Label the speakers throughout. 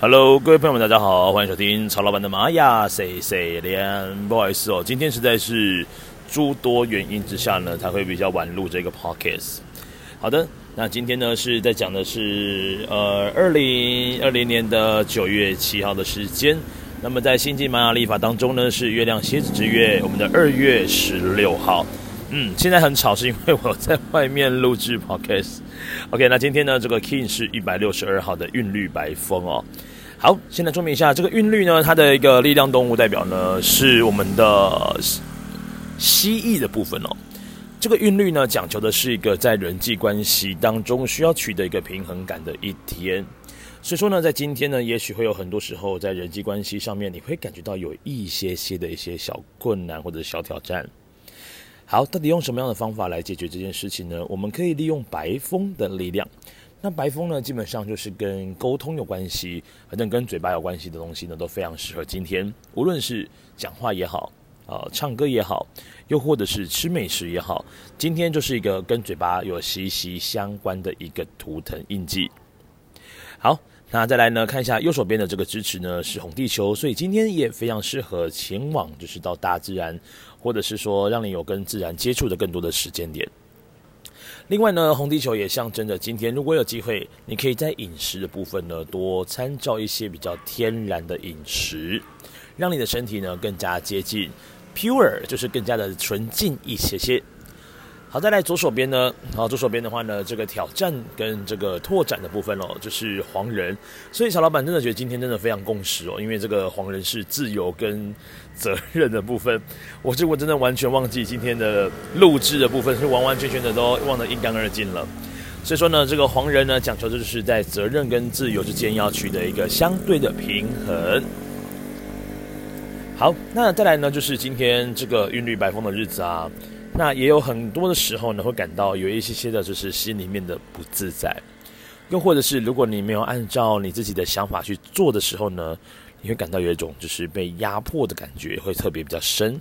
Speaker 1: Hello，各位朋友们，大家好，欢迎收听曹老板的玛雅 C C 连。不好意思哦，今天实在是诸多原因之下呢，才会比较晚录这个 Podcast。好的，那今天呢是在讲的是呃二零二零年的九月七号的时间。那么在新晋玛雅历法当中呢，是月亮蝎子之月，我们的二月十六号。嗯，现在很吵，是因为我在外面录制 podcast。OK，那今天呢，这个 King 是一百六十二号的韵律白风哦。好，现在说明一下，这个韵律呢，它的一个力量动物代表呢，是我们的蜥蜴的部分哦。这个韵律呢，讲求的是一个在人际关系当中需要取得一个平衡感的一天。所以说呢，在今天呢，也许会有很多时候在人际关系上面，你会感觉到有一些些的一些小困难或者小挑战。好，到底用什么样的方法来解决这件事情呢？我们可以利用白风的力量。那白风呢，基本上就是跟沟通有关系，反正跟嘴巴有关系的东西呢，都非常适合今天。无论是讲话也好，啊、呃，唱歌也好，又或者是吃美食也好，今天就是一个跟嘴巴有息息相关的一个图腾印记。好。那再来呢，看一下右手边的这个支持呢，是红地球，所以今天也非常适合前往，就是到大自然，或者是说让你有跟自然接触的更多的时间点。另外呢，红地球也象征着今天如果有机会，你可以在饮食的部分呢，多参照一些比较天然的饮食，让你的身体呢更加接近 pure，就是更加的纯净一些些。好，再来左手边呢，好，左手边的话呢，这个挑战跟这个拓展的部分哦，就是黄人，所以小老板真的觉得今天真的非常共识哦，因为这个黄人是自由跟责任的部分，我这我真的完全忘记今天的录制的部分是完完全全的都忘得一干二净了，所以说呢，这个黄人呢讲求的就是在责任跟自由之间要取得一个相对的平衡。好，那再来呢，就是今天这个韵律白风的日子啊。那也有很多的时候呢，会感到有一些些的，就是心里面的不自在，又或者是如果你没有按照你自己的想法去做的时候呢，你会感到有一种就是被压迫的感觉，会特别比较深。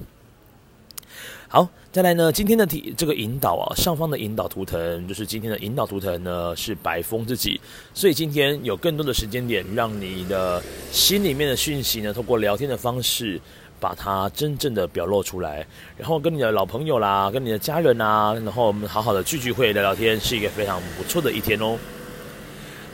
Speaker 1: 好，再来呢，今天的题这个引导啊，上方的引导图腾就是今天的引导图腾呢是白风自己，所以今天有更多的时间点，让你的心里面的讯息呢，透过聊天的方式。把它真正的表露出来，然后跟你的老朋友啦，跟你的家人啊，然后我们好好的聚聚会聊聊天，是一个非常不错的一天哦。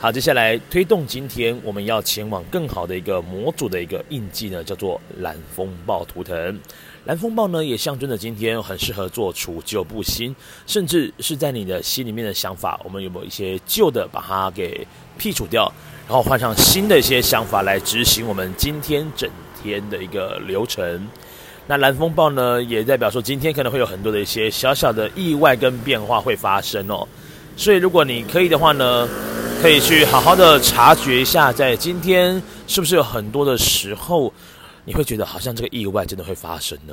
Speaker 1: 好，接下来推动今天我们要前往更好的一个模组的一个印记呢，叫做蓝风暴图腾。蓝风暴呢，也象征着今天很适合做除旧布新，甚至是在你的心里面的想法，我们有没有一些旧的，把它给剔除掉，然后换上新的一些想法来执行我们今天整天的一个流程，那蓝风暴呢，也代表说今天可能会有很多的一些小小的意外跟变化会发生哦。所以如果你可以的话呢，可以去好好的察觉一下，在今天是不是有很多的时候，你会觉得好像这个意外真的会发生呢？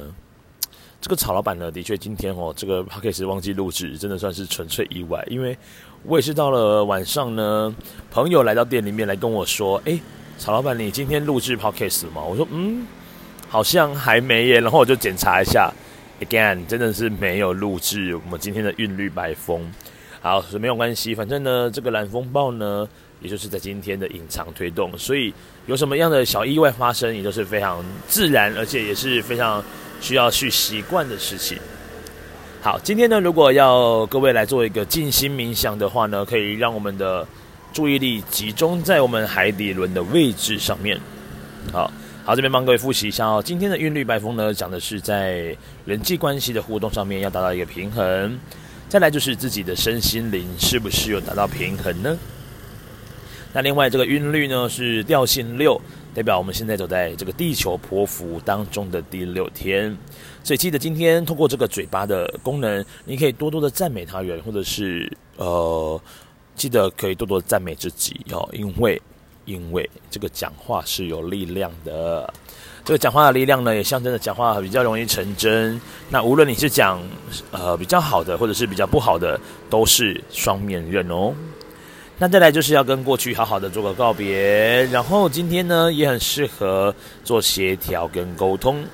Speaker 1: 这个曹老板呢，的确今天哦，这个哈客气忘记录制，真的算是纯粹意外，因为我也是到了晚上呢，朋友来到店里面来跟我说，诶。曹老板，你今天录制 podcast 吗？我说，嗯，好像还没耶。然后我就检查一下，again，真的是没有录制我们今天的韵律白风。好，是没有关系，反正呢，这个蓝风暴呢，也就是在今天的隐藏推动，所以有什么样的小意外发生，也都是非常自然，而且也是非常需要去习惯的事情。好，今天呢，如果要各位来做一个静心冥想的话呢，可以让我们的。注意力集中在我们海底轮的位置上面。好，好，这边帮各位复习一下哦。今天的韵律白风呢，讲的是在人际关系的互动上面要达到一个平衡。再来就是自己的身心灵是不是有达到平衡呢？那另外这个韵律呢是调性六，代表我们现在走在这个地球波符当中的第六天。所以记得今天通过这个嘴巴的功能，你可以多多的赞美他人，或者是呃。记得可以多多赞美自己哦，因为因为这个讲话是有力量的，这个讲话的力量呢，也象征着讲话比较容易成真。那无论你是讲呃比较好的，或者是比较不好的，都是双面刃哦。那再来就是要跟过去好好的做个告别，然后今天呢也很适合做协调跟沟通，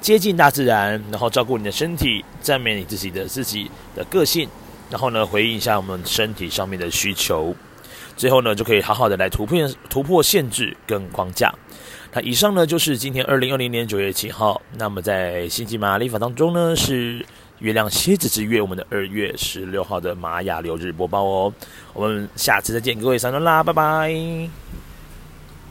Speaker 1: 接近大自然，然后照顾你的身体，赞美你自己的自己的个性。然后呢，回应一下我们身体上面的需求。最后呢就可以好好的来突破突破限制跟框架。那以上呢就是今天二零二零年九月七号，那么在星际玛雅历法当中呢是月亮蝎子之月，我们的二月十六号的玛雅流日播报哦。我们下次再见，各位三轮啦，拜拜。